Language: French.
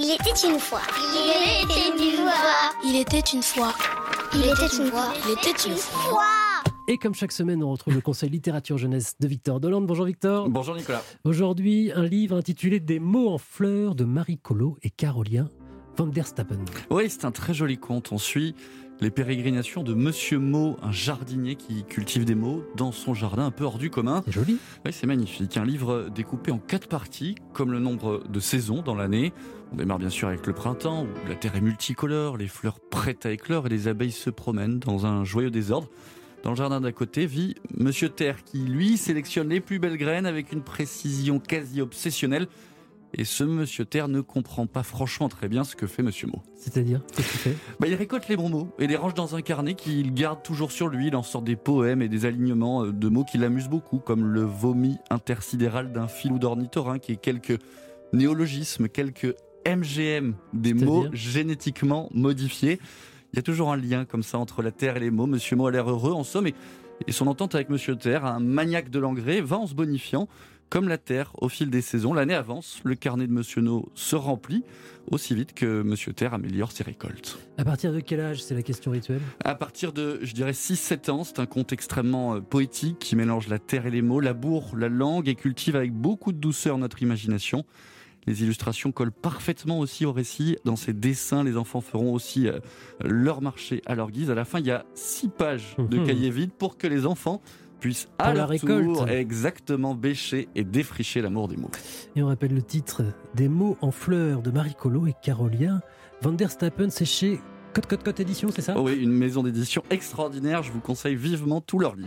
Il était une fois. Il était une fois. Il était une fois. Il était une fois. Il était une fois. Et comme chaque semaine, on retrouve le conseil littérature jeunesse de Victor Dolande. Bonjour Victor. Bonjour Nicolas. Aujourd'hui, un livre intitulé Des mots en fleurs de Marie Collot et Carolien van der Stappen. Oui, c'est un très joli conte. On suit les pérégrinations de Monsieur Mo, un jardinier qui cultive des mots dans son jardin un peu hors du commun. C'est joli. Oui, c'est magnifique. Un livre découpé en quatre parties, comme le nombre de saisons dans l'année. On démarre bien sûr avec le printemps, où la terre est multicolore, les fleurs prêtes à éclore et les abeilles se promènent dans un joyeux désordre. Dans le jardin d'à côté vit Monsieur Terre, qui lui sélectionne les plus belles graines avec une précision quasi obsessionnelle. Et ce Monsieur Terre ne comprend pas franchement très bien ce que fait Monsieur Mo. C'est-à-dire, qu'est-ce qu'il fait? Bah, il récolte les bons mots et les range dans un carnet qu'il garde toujours sur lui. Il en sort des poèmes et des alignements euh, de mots qui l'amusent beaucoup, comme le vomi intersidéral d'un filou d'ornithorynque et quelques néologismes, quelques MGM, des mots génétiquement modifiés. Il y a toujours un lien comme ça entre la Terre et les mots. Monsieur Mo a l'air heureux, en somme, et, et son entente avec Monsieur Terre, un maniaque de l'engrais, va en se bonifiant. Comme la Terre, au fil des saisons, l'année avance, le carnet de Monsieur No se remplit aussi vite que Monsieur Terre améliore ses récoltes. À partir de quel âge C'est la question rituelle? À partir de, je dirais, 6-7 ans, c'est un conte extrêmement euh, poétique qui mélange la terre et les mots, laboure la langue et cultive avec beaucoup de douceur notre imagination. Les illustrations collent parfaitement aussi au récit. Dans ces dessins, les enfants feront aussi euh, leur marché à leur guise. À la fin, il y a six pages de Mhm. cahiers vides pour que les enfants puissent à la leur récolte. tour exactement bêcher et défricher l'amour des mots. Et on rappelle le titre Des mots en fleurs de Marie Collot et Carolien van der Stappen. C'est chez Cote Cote Cote Édition, c'est ça? Oh oui, une maison d'édition extraordinaire. Je vous conseille vivement tous leurs livres.